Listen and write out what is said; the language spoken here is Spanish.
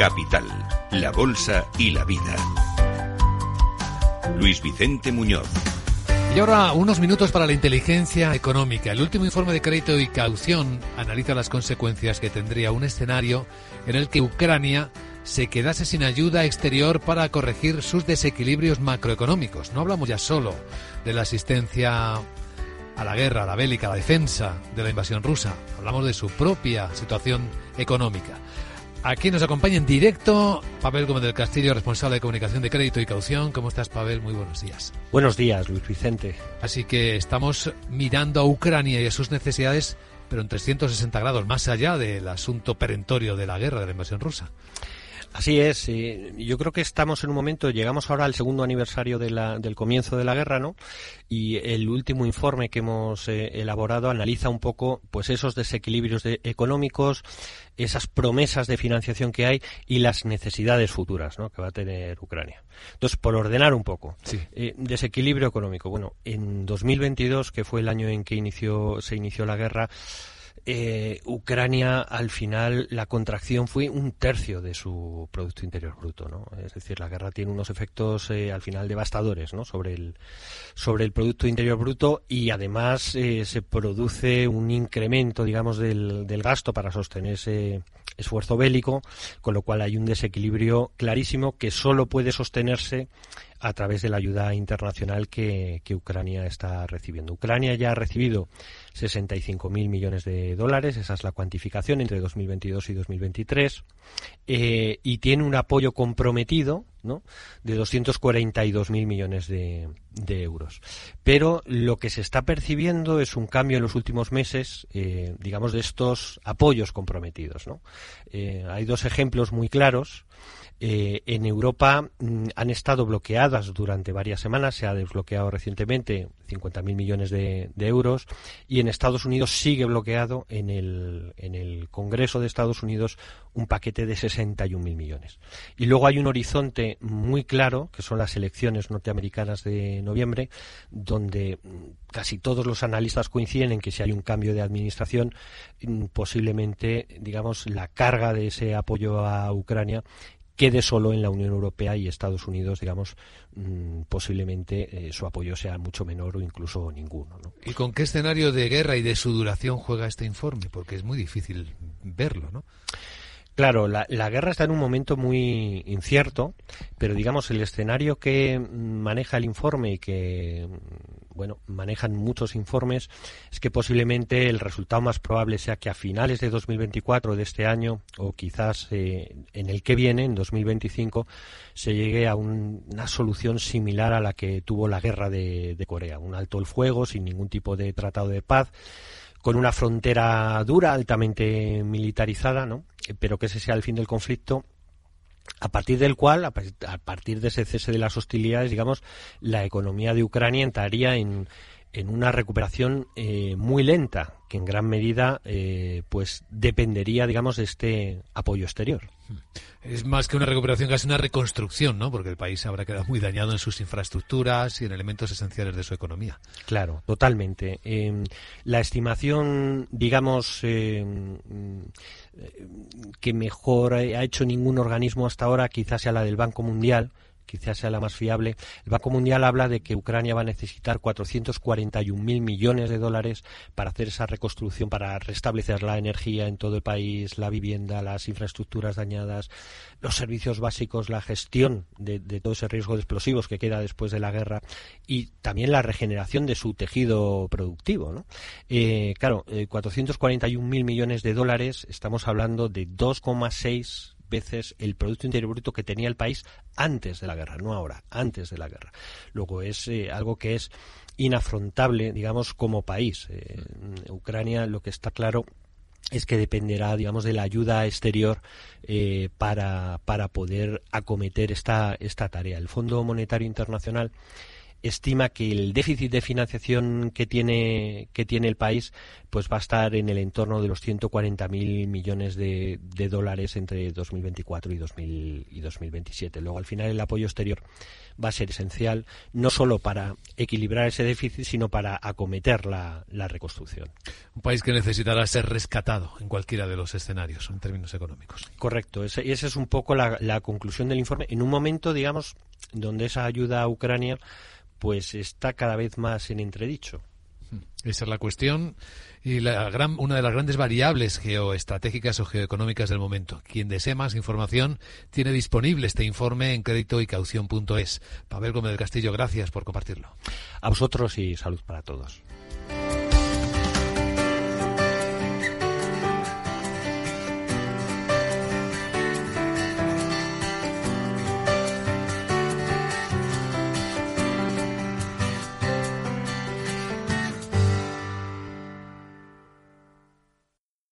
Capital, la Bolsa y la Vida. Luis Vicente Muñoz. Y ahora unos minutos para la inteligencia económica. El último informe de crédito y caución analiza las consecuencias que tendría un escenario en el que Ucrania se quedase sin ayuda exterior para corregir sus desequilibrios macroeconómicos. No hablamos ya solo de la asistencia a la guerra, a la bélica, a la defensa de la invasión rusa. Hablamos de su propia situación económica. Aquí nos acompaña en directo Pavel Gómez del Castillo, responsable de comunicación de crédito y caución. ¿Cómo estás, Pavel? Muy buenos días. Buenos días, Luis Vicente. Así que estamos mirando a Ucrania y a sus necesidades, pero en 360 grados, más allá del asunto perentorio de la guerra, de la invasión rusa. Así es. yo creo que estamos en un momento, llegamos ahora al segundo aniversario del comienzo de la guerra, ¿no? Y el último informe que hemos eh, elaborado analiza un poco, pues, esos desequilibrios económicos, esas promesas de financiación que hay y las necesidades futuras, ¿no? Que va a tener Ucrania. Entonces, por ordenar un poco, eh, desequilibrio económico. Bueno, en 2022, que fue el año en que inició, se inició la guerra, eh, Ucrania al final la contracción fue un tercio de su Producto Interior Bruto, ¿no? Es decir, la guerra tiene unos efectos eh, al final devastadores, ¿no? Sobre el, sobre el Producto Interior Bruto y además eh, se produce un incremento, digamos, del, del gasto para sostener ese esfuerzo bélico, con lo cual hay un desequilibrio clarísimo que solo puede sostenerse a través de la ayuda internacional que, Ucrania está recibiendo. Ucrania ya ha recibido 65.000 millones de dólares, esa es la cuantificación entre 2022 y 2023, eh, y tiene un apoyo comprometido ¿no? de 242.000 millones de, euros. Pero lo que se está percibiendo es un cambio en los últimos meses, eh, digamos, de estos apoyos comprometidos. Eh, hay dos ejemplos muy claros. Eh, en Europa mm, han estado bloqueadas durante varias semanas, se ha desbloqueado recientemente 50.000 millones de, euros y en Estados Unidos sigue bloqueado en el, en el Congreso de Estados Unidos un paquete de 61.000 millones. Y luego hay un horizonte muy claro, que son las elecciones norteamericanas de noviembre, donde mm, casi todos los analistas coinciden en que si hay un cambio de administración, mm, posiblemente, digamos, la carga de ese apoyo a Ucrania quede solo en la Unión Europea y Estados Unidos, digamos, mm, posiblemente eh, su apoyo sea mucho menor o incluso ninguno. ¿Y con qué escenario de guerra y de su duración juega este informe? Porque es muy difícil verlo, ¿no? Claro, la, guerra está en un momento muy incierto, pero digamos el escenario que maneja el informe y que bueno manejan muchos informes es que posiblemente el resultado más probable sea que a finales de 2024 de este año o quizás eh, en el que viene en 2025 se llegue a una solución similar a la que tuvo la guerra de, de Corea, un alto el fuego sin ningún tipo de tratado de paz con una frontera dura, altamente militarizada, ¿no? Pero que ese sea el fin del conflicto a partir del cual, a partir de ese cese de las hostilidades, digamos, la economía de Ucrania entraría en, en una recuperación eh, muy lenta, que en gran medida eh, pues dependería, digamos, de este apoyo exterior. Es más que una recuperación, casi una reconstrucción, ¿no? Porque el país habrá quedado muy dañado en sus infraestructuras y en elementos esenciales de su economía. Claro, totalmente. Em, la estimación, digamos, em, que mejor ha hecho ningún organismo hasta ahora, quizás sea la del Banco Mundial, quizás sea la más fiable. El Banco Mundial habla de que Ucrania va a necesitar 441.000 millones de dólares para hacer esa reconstrucción, para restablecer la energía en todo el país, la vivienda, las infraestructuras dañadas, los servicios básicos, la gestión de, todo ese riesgo de explosivos que queda después de la guerra y también la regeneración de su tejido productivo. ¿no? Eh, claro, 441.000 eh, millones de dólares, estamos hablando de 2,6 veces el Producto Interior Bruto que tenía el país antes de la guerra, no ahora, antes de la guerra. Luego es eh, algo que es inafrontable, digamos, como país. Eh, Ucrania, lo que está claro es que dependerá, digamos, de la ayuda exterior eh, para, para poder acometer esta, esta tarea. El Fondo Monetario Internacional estima que el déficit de financiación que tiene que tiene el país pues va a estar en el entorno de los 140.000 millones de, dólares entre 2024 y, 2000, y 2027. Luego, al final, el apoyo exterior va a ser esencial no solo para equilibrar ese déficit, sino para acometer la, reconstrucción. Un país que necesitará ser rescatado en cualquiera de los escenarios en términos económicos. Correcto. y esa es un poco la, la conclusión del informe. En un momento, digamos, donde esa ayuda a Ucrania pues está cada vez más en entredicho. Esa es la cuestión y la gran, una de las grandes variables geoestratégicas o geoeconómicas del momento. Quien desee más información tiene disponible este informe en crédito y caución.es. Pavel Gómez del Castillo, gracias por compartirlo. A vosotros y salud para todos.